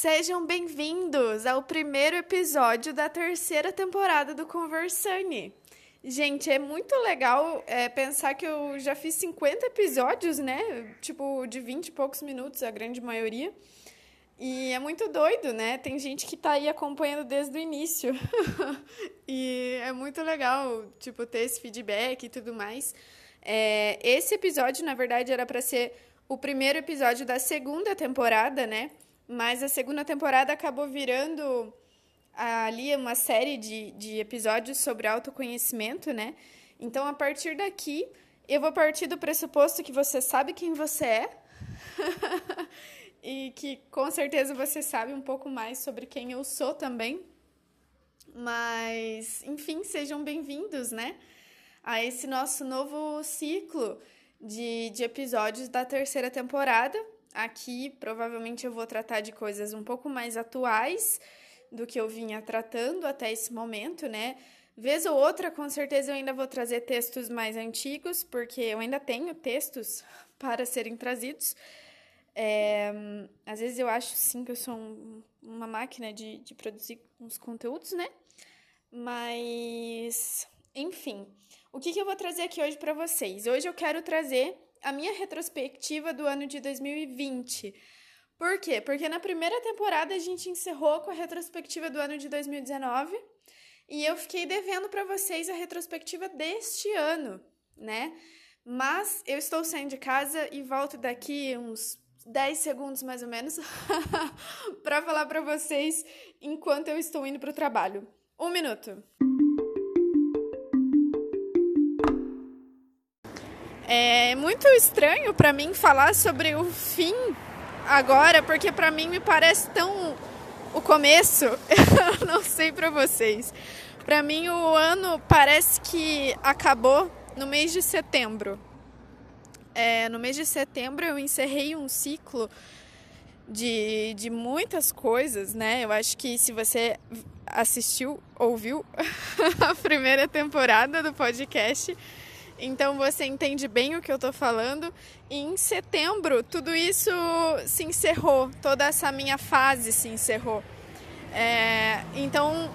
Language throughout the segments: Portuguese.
Sejam bem-vindos ao primeiro episódio da terceira temporada do Conversane. Gente, é muito legal é, pensar que eu já fiz 50 episódios, né? Tipo, de 20 e poucos minutos, a grande maioria. E é muito doido, né? Tem gente que tá aí acompanhando desde o início. e é muito legal, tipo, ter esse feedback e tudo mais. É, esse episódio, na verdade, era para ser o primeiro episódio da segunda temporada, né? Mas a segunda temporada acabou virando ali uma série de, de episódios sobre autoconhecimento, né? Então, a partir daqui, eu vou partir do pressuposto que você sabe quem você é. e que com certeza você sabe um pouco mais sobre quem eu sou também. Mas, enfim, sejam bem-vindos, né? A esse nosso novo ciclo de, de episódios da terceira temporada. Aqui, provavelmente, eu vou tratar de coisas um pouco mais atuais do que eu vinha tratando até esse momento, né? Vez ou outra, com certeza, eu ainda vou trazer textos mais antigos, porque eu ainda tenho textos para serem trazidos. É, às vezes eu acho, sim, que eu sou um, uma máquina de, de produzir uns conteúdos, né? Mas, enfim, o que, que eu vou trazer aqui hoje para vocês? Hoje eu quero trazer a minha retrospectiva do ano de 2020 por quê? Porque na primeira temporada a gente encerrou com a retrospectiva do ano de 2019 e eu fiquei devendo para vocês a retrospectiva deste ano, né? Mas eu estou saindo de casa e volto daqui uns 10 segundos mais ou menos para falar para vocês enquanto eu estou indo para o trabalho. Um minuto. É muito estranho para mim falar sobre o fim agora, porque para mim me parece tão o começo. Eu não sei para vocês. Para mim o ano parece que acabou no mês de setembro. É, no mês de setembro eu encerrei um ciclo de, de muitas coisas, né? Eu acho que se você assistiu, ouviu a primeira temporada do podcast, então você entende bem o que eu estou falando. E em setembro, tudo isso se encerrou, toda essa minha fase se encerrou. É, então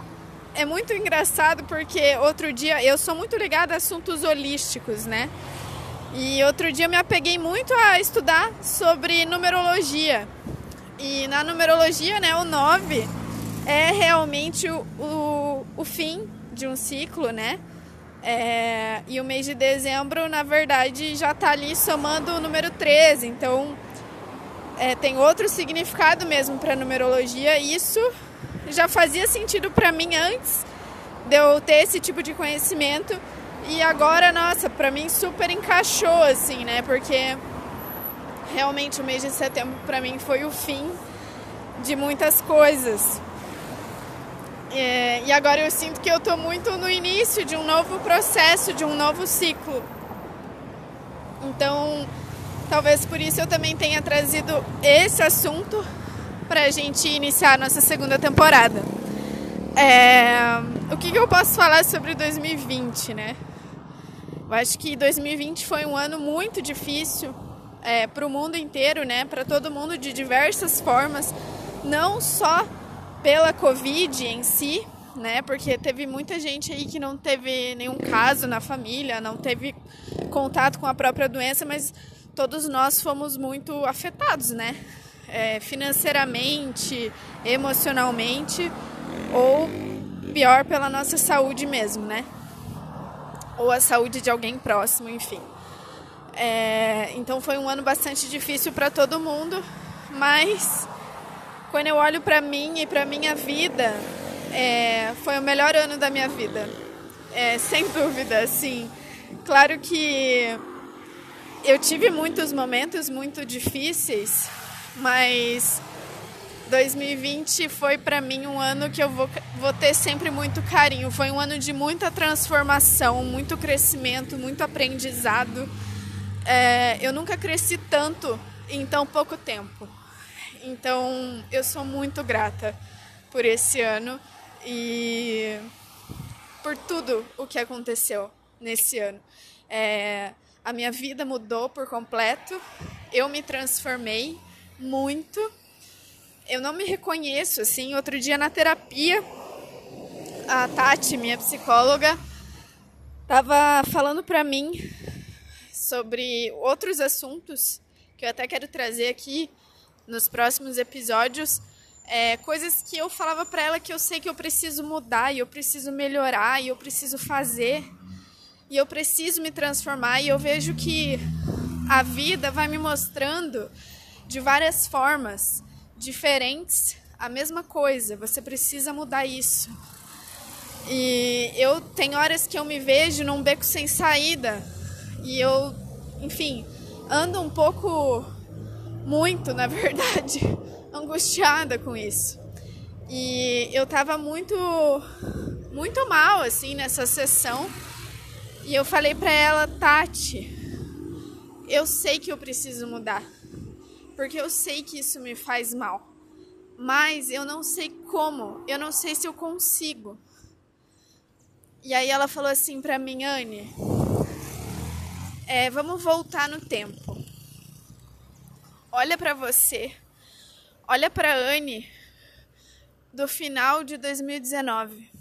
é muito engraçado porque outro dia eu sou muito ligada a assuntos holísticos, né? E outro dia me apeguei muito a estudar sobre numerologia. E na numerologia, né, o 9 é realmente o, o, o fim de um ciclo, né? É, e o mês de dezembro, na verdade, já está ali somando o número 13. Então, é, tem outro significado mesmo para numerologia. Isso já fazia sentido para mim antes de eu ter esse tipo de conhecimento. E agora, nossa, para mim super encaixou, assim, né? Porque realmente o mês de setembro para mim foi o fim de muitas coisas. É, e agora eu sinto que eu estou muito no início de um novo processo, de um novo ciclo. Então, talvez por isso eu também tenha trazido esse assunto para a gente iniciar a nossa segunda temporada. É, o que, que eu posso falar sobre 2020, né? Eu acho que 2020 foi um ano muito difícil é, para o mundo inteiro, né? Para todo mundo de diversas formas, não só pela Covid em si, né? Porque teve muita gente aí que não teve nenhum caso na família, não teve contato com a própria doença, mas todos nós fomos muito afetados, né? É, financeiramente, emocionalmente, ou pior, pela nossa saúde mesmo, né? Ou a saúde de alguém próximo, enfim. É, então foi um ano bastante difícil para todo mundo, mas quando eu olho para mim e para minha vida, é, foi o melhor ano da minha vida. É, sem dúvida, assim. Claro que eu tive muitos momentos muito difíceis, mas 2020 foi para mim um ano que eu vou, vou ter sempre muito carinho. Foi um ano de muita transformação, muito crescimento, muito aprendizado. É, eu nunca cresci tanto em tão pouco tempo. Então eu sou muito grata por esse ano e por tudo o que aconteceu nesse ano. É, a minha vida mudou por completo, eu me transformei muito. Eu não me reconheço assim. Outro dia na terapia, a Tati, minha psicóloga, tava falando para mim sobre outros assuntos que eu até quero trazer aqui nos próximos episódios. É, coisas que eu falava para ela que eu sei que eu preciso mudar e eu preciso melhorar e eu preciso fazer e eu preciso me transformar e eu vejo que a vida vai me mostrando de várias formas diferentes a mesma coisa. Você precisa mudar isso. E eu tenho horas que eu me vejo num beco sem saída e eu, enfim, ando um pouco muito, na verdade, angustiada com isso. E eu tava muito muito mal assim nessa sessão e eu falei para ela, Tati, eu sei que eu preciso mudar, porque eu sei que isso me faz mal, mas eu não sei como, eu não sei se eu consigo. E aí ela falou assim para mim, Anne, é, vamos voltar no tempo. Olha para você, olha para Anne do final de 2019.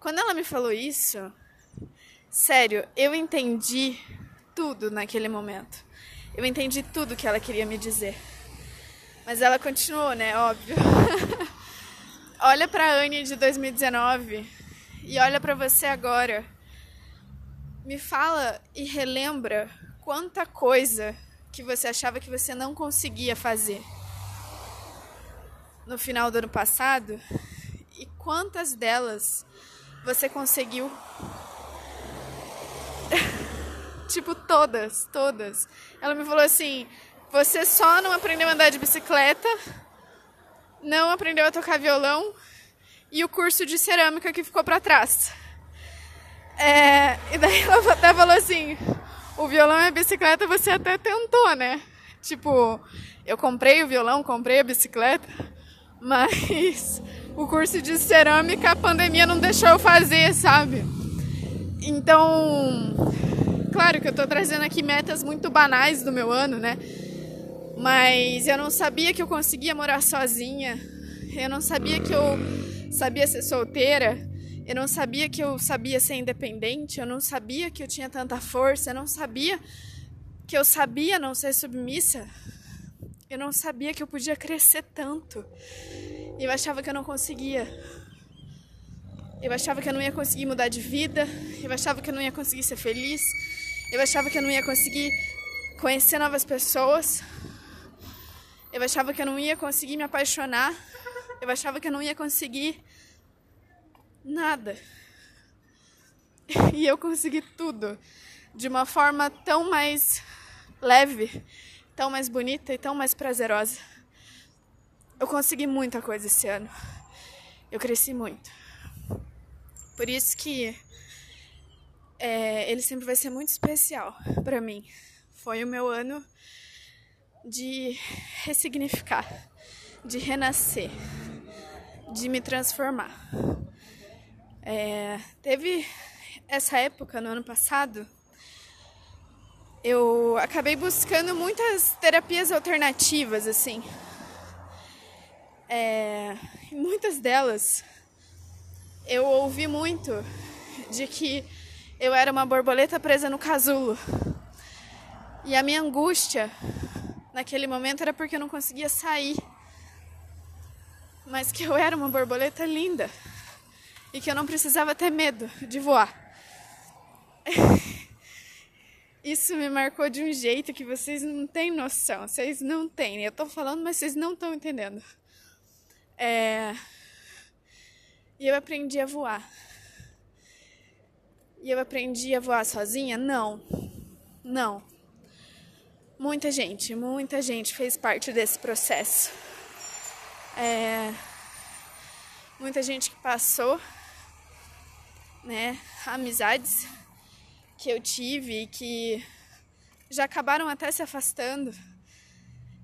Quando ela me falou isso, Sério, eu entendi tudo naquele momento. Eu entendi tudo que ela queria me dizer. Mas ela continuou, né? Óbvio. olha pra Anne de 2019 e olha para você agora. Me fala e relembra quanta coisa que você achava que você não conseguia fazer no final do ano passado e quantas delas você conseguiu tipo, todas, todas. Ela me falou assim: você só não aprendeu a andar de bicicleta, não aprendeu a tocar violão e o curso de cerâmica que ficou para trás. É, e daí ela falou assim: o violão e a bicicleta você até tentou, né? Tipo, eu comprei o violão, comprei a bicicleta, mas o curso de cerâmica a pandemia não deixou eu fazer, sabe? Então, claro que eu tô trazendo aqui metas muito banais do meu ano, né? Mas eu não sabia que eu conseguia morar sozinha. Eu não sabia que eu sabia ser solteira. Eu não sabia que eu sabia ser independente. Eu não sabia que eu tinha tanta força. Eu não sabia que eu sabia não ser submissa. Eu não sabia que eu podia crescer tanto. E eu achava que eu não conseguia. Eu achava que eu não ia conseguir mudar de vida, eu achava que eu não ia conseguir ser feliz, eu achava que eu não ia conseguir conhecer novas pessoas, eu achava que eu não ia conseguir me apaixonar, eu achava que eu não ia conseguir nada. E eu consegui tudo de uma forma tão mais leve, tão mais bonita e tão mais prazerosa. Eu consegui muita coisa esse ano. Eu cresci muito. Por isso que é, ele sempre vai ser muito especial para mim. Foi o meu ano de ressignificar, de renascer, de me transformar. É, teve essa época no ano passado, eu acabei buscando muitas terapias alternativas, assim. É, muitas delas eu ouvi muito de que eu era uma borboleta presa no casulo. E a minha angústia naquele momento era porque eu não conseguia sair. Mas que eu era uma borboleta linda e que eu não precisava ter medo de voar. Isso me marcou de um jeito que vocês não têm noção. Vocês não têm. Eu tô falando, mas vocês não estão entendendo. É e eu aprendi a voar. E eu aprendi a voar sozinha? Não. Não. muita gente, muita gente fez parte desse processo. É, muita gente que passou, né? Amizades que eu tive que já acabaram até se afastando.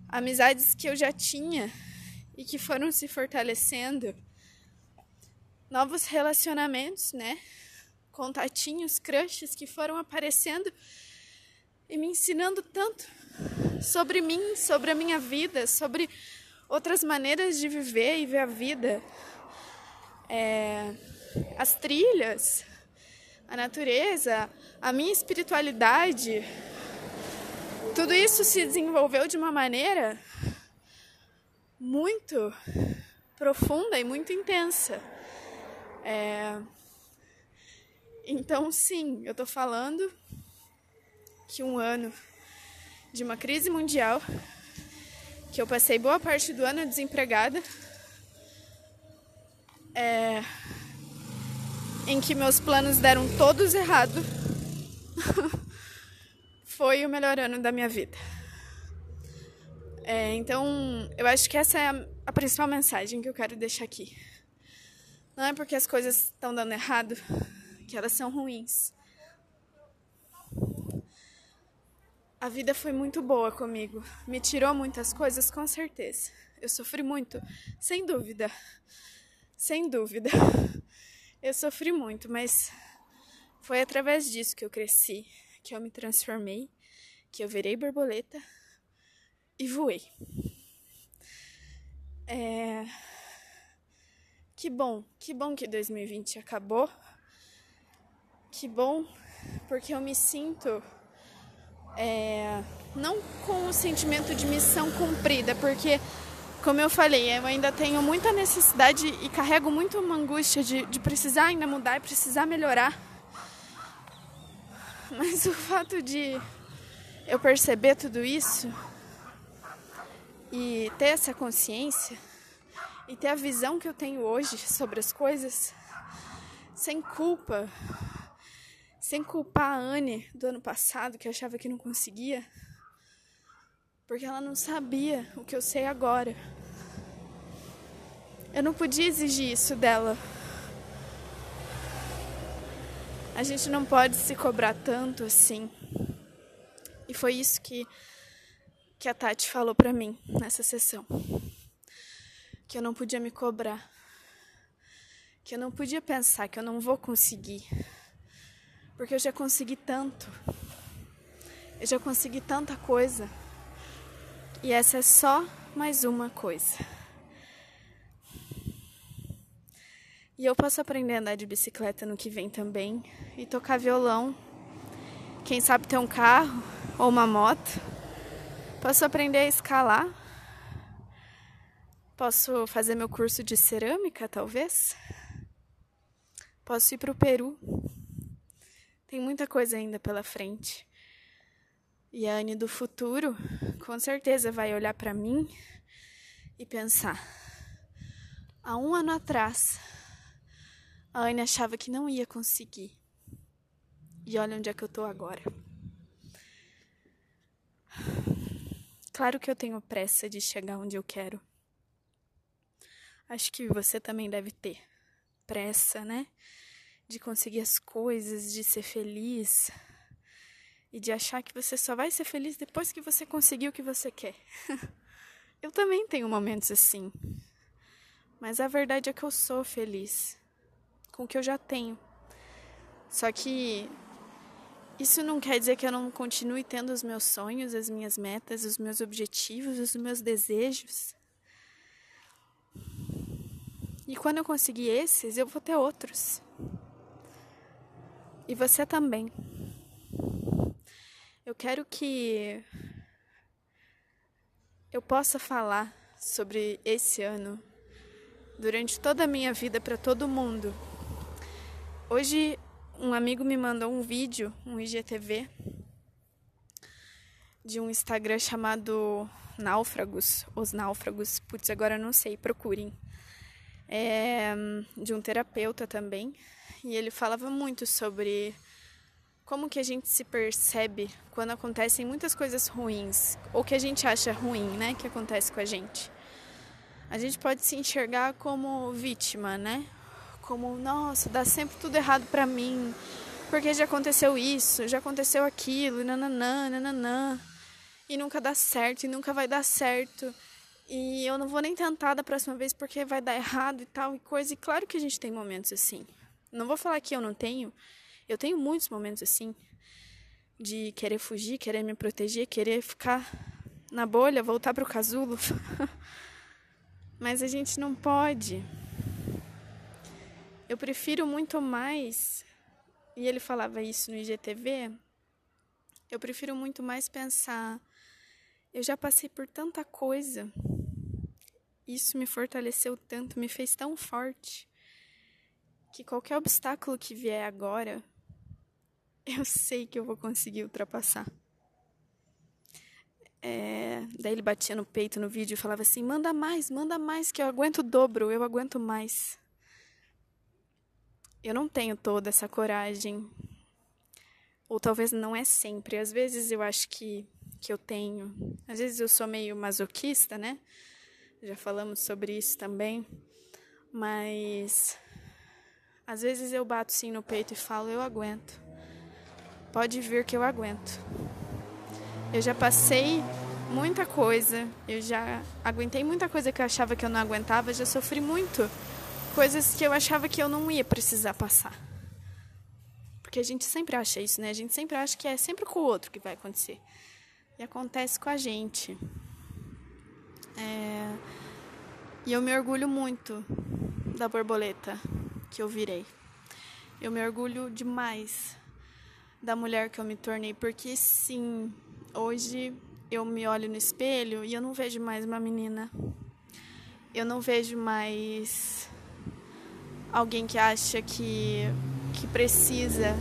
Amizades que eu já tinha e que foram se fortalecendo. Novos relacionamentos, né? Contatinhos, crushes que foram aparecendo e me ensinando tanto sobre mim, sobre a minha vida, sobre outras maneiras de viver e ver a vida. É, as trilhas, a natureza, a minha espiritualidade. Tudo isso se desenvolveu de uma maneira muito profunda e muito intensa. É... Então, sim, eu tô falando que um ano de uma crise mundial, que eu passei boa parte do ano desempregada, é... em que meus planos deram todos errado, foi o melhor ano da minha vida. É, então, eu acho que essa é a, a principal mensagem que eu quero deixar aqui. Não é porque as coisas estão dando errado que elas são ruins. A vida foi muito boa comigo. Me tirou muitas coisas, com certeza. Eu sofri muito, sem dúvida. Sem dúvida. Eu sofri muito, mas foi através disso que eu cresci, que eu me transformei, que eu virei borboleta e voei. É... Que bom, que bom que 2020 acabou. Que bom, porque eu me sinto é, não com o sentimento de missão cumprida, porque, como eu falei, eu ainda tenho muita necessidade e carrego muito uma angústia de, de precisar ainda mudar e precisar melhorar. Mas o fato de eu perceber tudo isso e ter essa consciência e ter a visão que eu tenho hoje sobre as coisas, sem culpa, sem culpar a Anne do ano passado, que achava que não conseguia, porque ela não sabia o que eu sei agora. Eu não podia exigir isso dela. A gente não pode se cobrar tanto assim. E foi isso que que a Tati falou para mim nessa sessão. Que eu não podia me cobrar. Que eu não podia pensar que eu não vou conseguir. Porque eu já consegui tanto. Eu já consegui tanta coisa. E essa é só mais uma coisa. E eu posso aprender a andar de bicicleta no que vem também. E tocar violão. Quem sabe ter um carro ou uma moto. Posso aprender a escalar? Posso fazer meu curso de cerâmica, talvez? Posso ir para o Peru? Tem muita coisa ainda pela frente. E a Anne do futuro, com certeza, vai olhar para mim e pensar: há um ano atrás, a Anne achava que não ia conseguir. E olha onde é que eu tô agora. Claro que eu tenho pressa de chegar onde eu quero. Acho que você também deve ter pressa, né? De conseguir as coisas, de ser feliz e de achar que você só vai ser feliz depois que você conseguir o que você quer. eu também tenho momentos assim. Mas a verdade é que eu sou feliz com o que eu já tenho. Só que isso não quer dizer que eu não continue tendo os meus sonhos, as minhas metas, os meus objetivos, os meus desejos. E quando eu conseguir esses, eu vou ter outros. E você também. Quero que eu possa falar sobre esse ano durante toda a minha vida para todo mundo. Hoje um amigo me mandou um vídeo, um IGTV, de um Instagram chamado Náufragos, Os Náufragos, putz, agora não sei, procurem. É, de um terapeuta também, e ele falava muito sobre como que a gente se percebe quando acontecem muitas coisas ruins, ou que a gente acha ruim, né, que acontece com a gente. A gente pode se enxergar como vítima, né? Como, nossa, dá sempre tudo errado para mim, porque já aconteceu isso, já aconteceu aquilo, nananã, nananã, e nunca dá certo, e nunca vai dar certo. E eu não vou nem tentar da próxima vez porque vai dar errado e tal e coisa. E claro que a gente tem momentos assim. Não vou falar que eu não tenho, eu tenho muitos momentos assim de querer fugir, querer me proteger, querer ficar na bolha, voltar para o casulo. Mas a gente não pode. Eu prefiro muito mais, e ele falava isso no IGTV, eu prefiro muito mais pensar, eu já passei por tanta coisa, isso me fortaleceu tanto, me fez tão forte, que qualquer obstáculo que vier agora, eu sei que eu vou conseguir ultrapassar. É, daí ele batia no peito no vídeo e falava assim: manda mais, manda mais, que eu aguento o dobro, eu aguento mais. Eu não tenho toda essa coragem. Ou talvez não é sempre. Às vezes eu acho que, que eu tenho. Às vezes eu sou meio masoquista, né? Já falamos sobre isso também. Mas às vezes eu bato sim no peito e falo: eu aguento. Pode vir que eu aguento. Eu já passei muita coisa, eu já aguentei muita coisa que eu achava que eu não aguentava, já sofri muito. Coisas que eu achava que eu não ia precisar passar. Porque a gente sempre acha isso, né? A gente sempre acha que é sempre com o outro que vai acontecer. E acontece com a gente. É... E eu me orgulho muito da borboleta que eu virei. Eu me orgulho demais da mulher que eu me tornei, porque sim, hoje eu me olho no espelho e eu não vejo mais uma menina. Eu não vejo mais alguém que acha que que precisa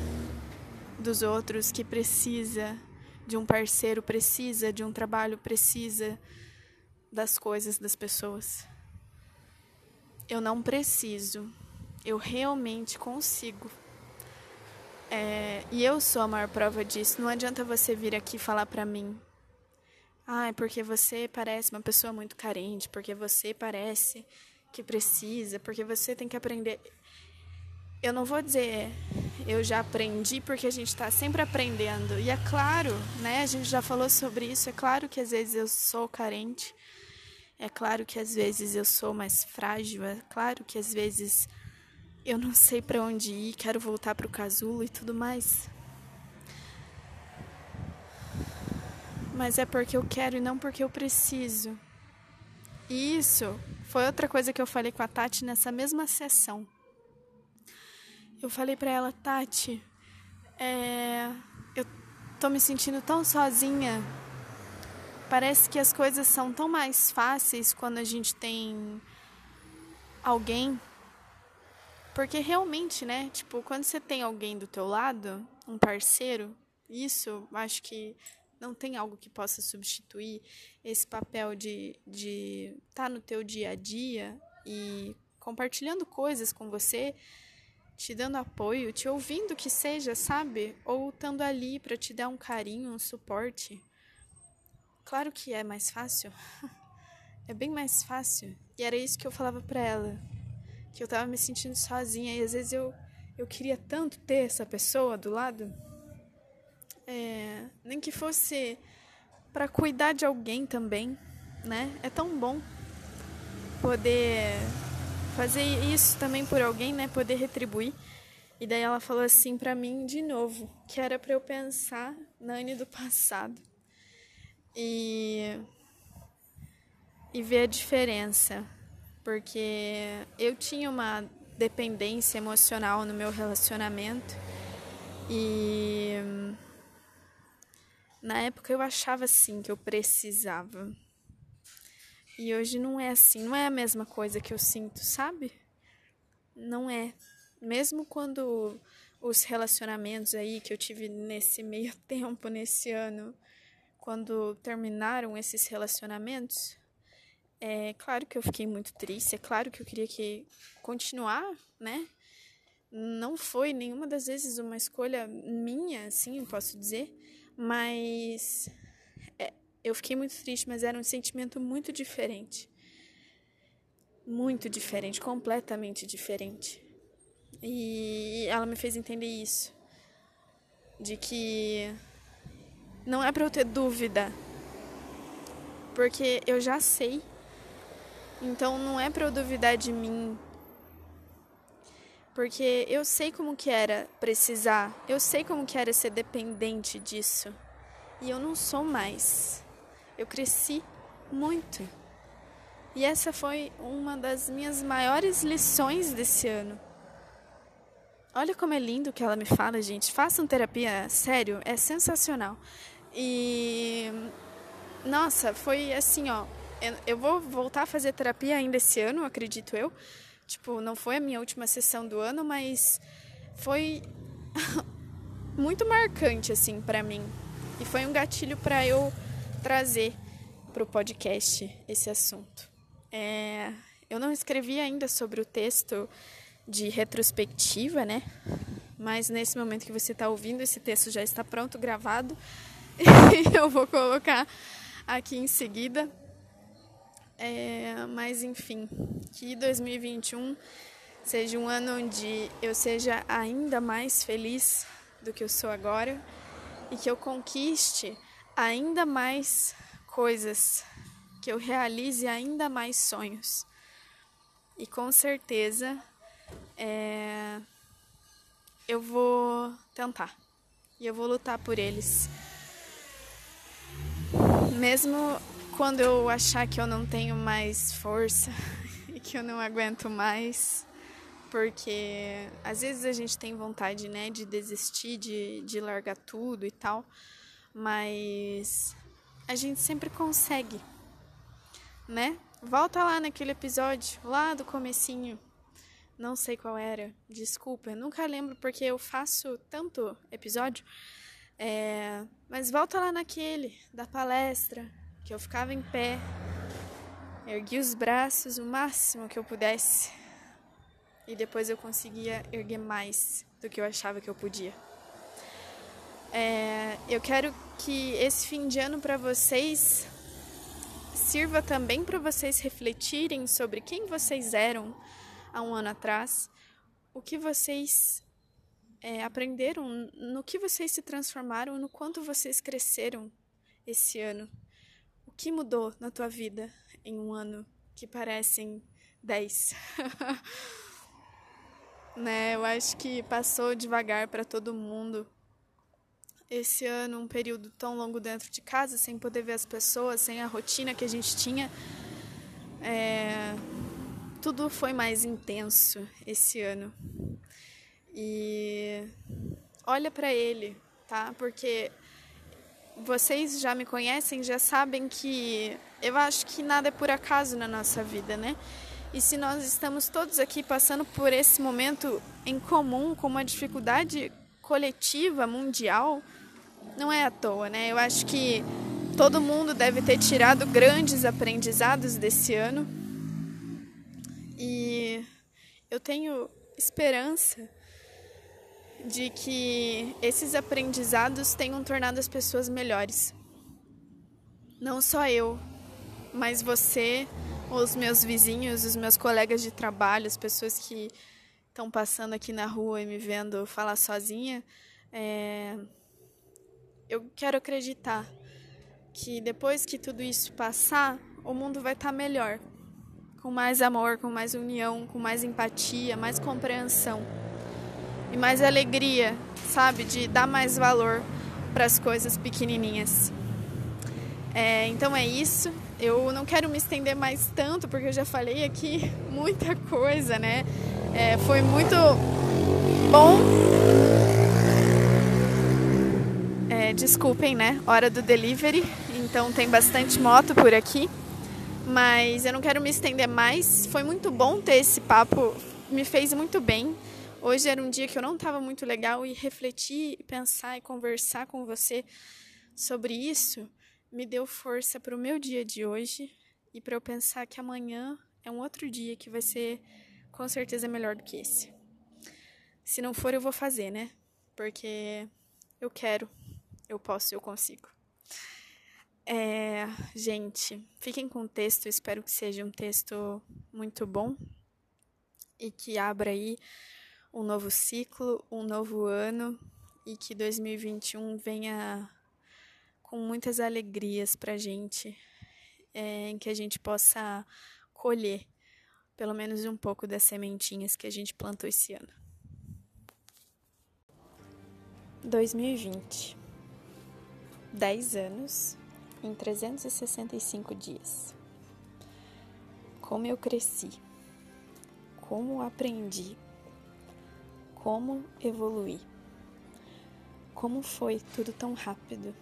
dos outros, que precisa de um parceiro, precisa de um trabalho, precisa das coisas das pessoas. Eu não preciso. Eu realmente consigo é, e eu sou a maior prova disso. Não adianta você vir aqui falar pra mim. Ah, porque você parece uma pessoa muito carente, porque você parece que precisa, porque você tem que aprender. Eu não vou dizer eu já aprendi, porque a gente está sempre aprendendo. E é claro, né? A gente já falou sobre isso. É claro que às vezes eu sou carente. É claro que às vezes eu sou mais frágil. É claro que às vezes eu não sei para onde ir, quero voltar para o casulo e tudo mais. Mas é porque eu quero e não porque eu preciso. E isso foi outra coisa que eu falei com a Tati nessa mesma sessão. Eu falei para ela, Tati, é, eu tô me sentindo tão sozinha. Parece que as coisas são tão mais fáceis quando a gente tem alguém porque realmente, né? Tipo, quando você tem alguém do teu lado, um parceiro, isso acho que não tem algo que possa substituir esse papel de estar de tá no teu dia a dia e compartilhando coisas com você, te dando apoio, te ouvindo que seja, sabe? Ou estando ali para te dar um carinho, um suporte. Claro que é mais fácil. é bem mais fácil. E era isso que eu falava para ela que eu tava me sentindo sozinha e às vezes eu, eu queria tanto ter essa pessoa do lado. É, nem que fosse para cuidar de alguém também, né? É tão bom poder fazer isso também por alguém, né? Poder retribuir. E daí ela falou assim para mim de novo, que era para eu pensar na Anne do passado. E e ver a diferença porque eu tinha uma dependência emocional no meu relacionamento e na época eu achava assim que eu precisava. E hoje não é assim, não é a mesma coisa que eu sinto, sabe? Não é. Mesmo quando os relacionamentos aí que eu tive nesse meio tempo, nesse ano, quando terminaram esses relacionamentos, é claro que eu fiquei muito triste, é claro que eu queria que continuar, né? não foi nenhuma das vezes uma escolha minha, assim, eu posso dizer, mas é, eu fiquei muito triste, mas era um sentimento muito diferente. Muito diferente, completamente diferente. E ela me fez entender isso. De que não é para eu ter dúvida. Porque eu já sei. Então não é para eu duvidar de mim. Porque eu sei como que era precisar. Eu sei como que era ser dependente disso. E eu não sou mais. Eu cresci muito. E essa foi uma das minhas maiores lições desse ano Olha como é lindo que ela me fala, gente. Façam terapia, sério, é sensacional. E nossa, foi assim, ó. Eu vou voltar a fazer terapia ainda esse ano, acredito eu. Tipo, não foi a minha última sessão do ano, mas foi muito marcante assim para mim. E foi um gatilho para eu trazer para o podcast esse assunto. É, eu não escrevi ainda sobre o texto de retrospectiva, né? Mas nesse momento que você está ouvindo, esse texto já está pronto, gravado. E eu vou colocar aqui em seguida. É, mas enfim, que 2021 seja um ano onde eu seja ainda mais feliz do que eu sou agora e que eu conquiste ainda mais coisas, que eu realize ainda mais sonhos. E com certeza é, eu vou tentar e eu vou lutar por eles. Mesmo quando eu achar que eu não tenho mais força e que eu não aguento mais, porque às vezes a gente tem vontade, né, de desistir, de, de largar tudo e tal, mas a gente sempre consegue, né? Volta lá naquele episódio, lá do comecinho, não sei qual era, desculpa, nunca lembro porque eu faço tanto episódio. É, mas volta lá naquele da palestra, que eu ficava em pé, ergui os braços o máximo que eu pudesse e depois eu conseguia erguer mais do que eu achava que eu podia. É, eu quero que esse fim de ano para vocês sirva também para vocês refletirem sobre quem vocês eram há um ano atrás, o que vocês é, aprenderam, no que vocês se transformaram, no quanto vocês cresceram esse ano. Que mudou na tua vida em um ano que parecem dez? né? Eu acho que passou devagar para todo mundo. Esse ano, um período tão longo dentro de casa, sem poder ver as pessoas, sem a rotina que a gente tinha. É, tudo foi mais intenso esse ano. E olha para ele, tá? Porque vocês já me conhecem, já sabem que eu acho que nada é por acaso na nossa vida, né? E se nós estamos todos aqui passando por esse momento em comum, com uma dificuldade coletiva, mundial, não é à toa, né? Eu acho que todo mundo deve ter tirado grandes aprendizados desse ano e eu tenho esperança de que esses aprendizados tenham tornado as pessoas melhores. Não só eu, mas você, os meus vizinhos, os meus colegas de trabalho, as pessoas que estão passando aqui na rua e me vendo falar sozinha. É... Eu quero acreditar que depois que tudo isso passar, o mundo vai estar tá melhor com mais amor, com mais união, com mais empatia, mais compreensão e mais alegria, sabe? De dar mais valor para as coisas pequenininhas. É, então é isso. Eu não quero me estender mais tanto porque eu já falei aqui muita coisa, né? É, foi muito bom. É, desculpem, né? Hora do delivery, então tem bastante moto por aqui mas eu não quero me estender mais. Foi muito bom ter esse papo, me fez muito bem. Hoje era um dia que eu não estava muito legal e refletir, pensar e conversar com você sobre isso me deu força para o meu dia de hoje e para eu pensar que amanhã é um outro dia que vai ser com certeza melhor do que esse. Se não for, eu vou fazer, né? Porque eu quero, eu posso, eu consigo. É, gente, fiquem com o texto, espero que seja um texto muito bom e que abra aí um novo ciclo, um novo ano e que 2021 venha com muitas alegrias pra gente, é, em que a gente possa colher pelo menos um pouco das sementinhas que a gente plantou esse ano. 2020 10 anos em 365 dias. Como eu cresci, como aprendi, como evoluí, como foi tudo tão rápido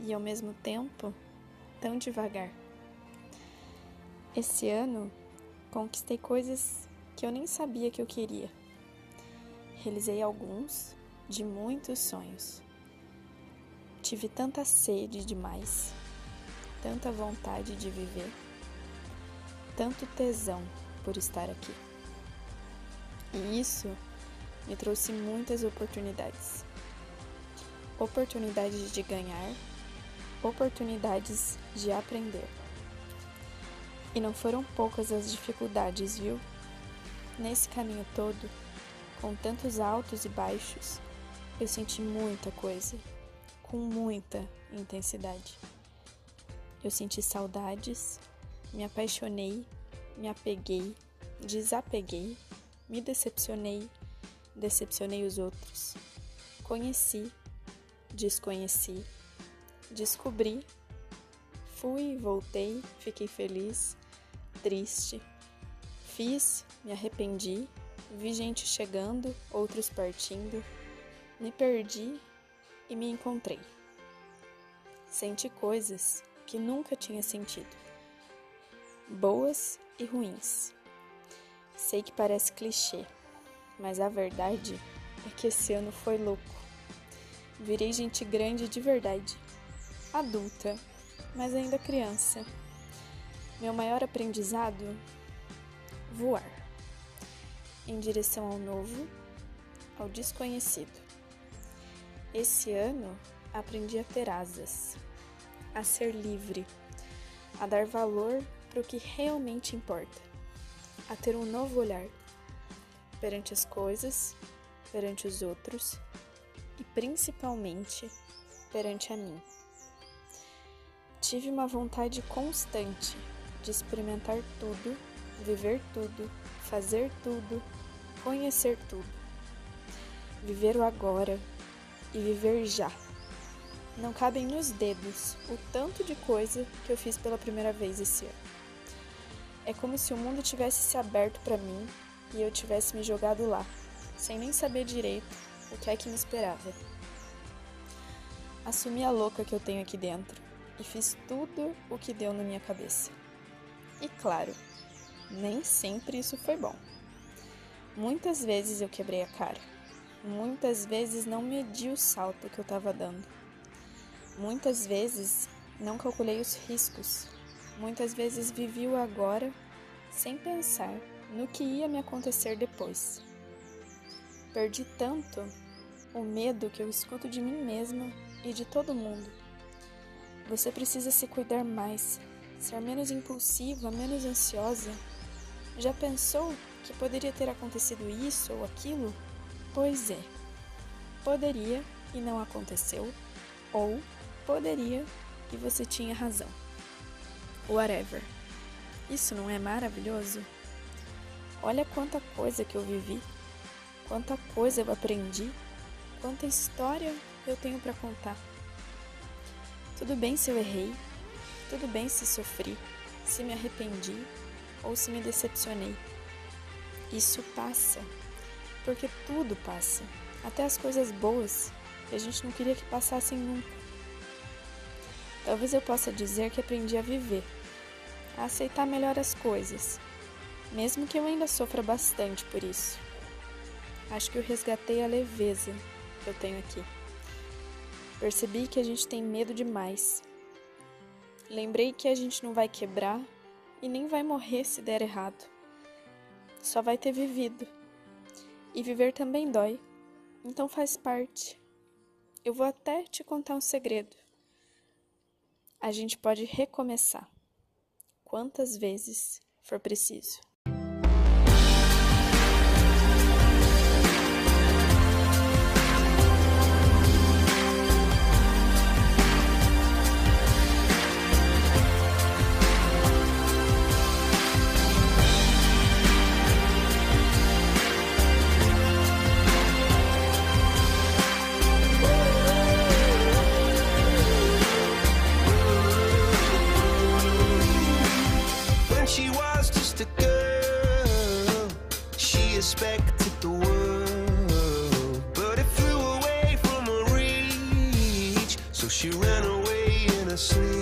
e ao mesmo tempo tão devagar. Esse ano conquistei coisas que eu nem sabia que eu queria. Realizei alguns de muitos sonhos. Tive tanta sede demais tanta vontade de viver, tanto tesão por estar aqui. E isso me trouxe muitas oportunidades. Oportunidades de ganhar, oportunidades de aprender. E não foram poucas as dificuldades, viu? Nesse caminho todo, com tantos altos e baixos, eu senti muita coisa, com muita intensidade. Eu senti saudades, me apaixonei, me apeguei, desapeguei, me decepcionei, decepcionei os outros. Conheci, desconheci, descobri, fui, voltei, fiquei feliz, triste. Fiz, me arrependi, vi gente chegando, outros partindo, me perdi e me encontrei. Senti coisas que nunca tinha sentido. Boas e ruins. Sei que parece clichê, mas a verdade é que esse ano foi louco. Virei gente grande de verdade, adulta, mas ainda criança. Meu maior aprendizado? Voar. Em direção ao novo, ao desconhecido. Esse ano aprendi a ter asas a ser livre, a dar valor para o que realmente importa, a ter um novo olhar perante as coisas, perante os outros e principalmente perante a mim. Tive uma vontade constante de experimentar tudo, viver tudo, fazer tudo, conhecer tudo. Viver o agora e viver já. Não cabem nos dedos o tanto de coisa que eu fiz pela primeira vez esse ano. É como se o mundo tivesse se aberto para mim e eu tivesse me jogado lá, sem nem saber direito o que é que me esperava. Assumi a louca que eu tenho aqui dentro e fiz tudo o que deu na minha cabeça. E claro, nem sempre isso foi bom. Muitas vezes eu quebrei a cara. Muitas vezes não medi o salto que eu estava dando. Muitas vezes não calculei os riscos, muitas vezes vivi o agora sem pensar no que ia me acontecer depois. Perdi tanto o medo que eu escuto de mim mesma e de todo mundo. Você precisa se cuidar mais, ser menos impulsiva, menos ansiosa. Já pensou que poderia ter acontecido isso ou aquilo? Pois é, poderia e não aconteceu, ou Poderia e você tinha razão. Whatever. Isso não é maravilhoso? Olha quanta coisa que eu vivi, quanta coisa eu aprendi, quanta história eu tenho para contar. Tudo bem se eu errei, tudo bem se sofri, se me arrependi ou se me decepcionei. Isso passa, porque tudo passa, até as coisas boas que a gente não queria que passassem nunca. Talvez eu possa dizer que aprendi a viver, a aceitar melhor as coisas, mesmo que eu ainda sofra bastante por isso. Acho que eu resgatei a leveza que eu tenho aqui. Percebi que a gente tem medo demais. Lembrei que a gente não vai quebrar e nem vai morrer se der errado. Só vai ter vivido. E viver também dói, então faz parte. Eu vou até te contar um segredo. A gente pode recomeçar quantas vezes for preciso. Expected the world, but it flew away from her reach. So she ran away in her sleep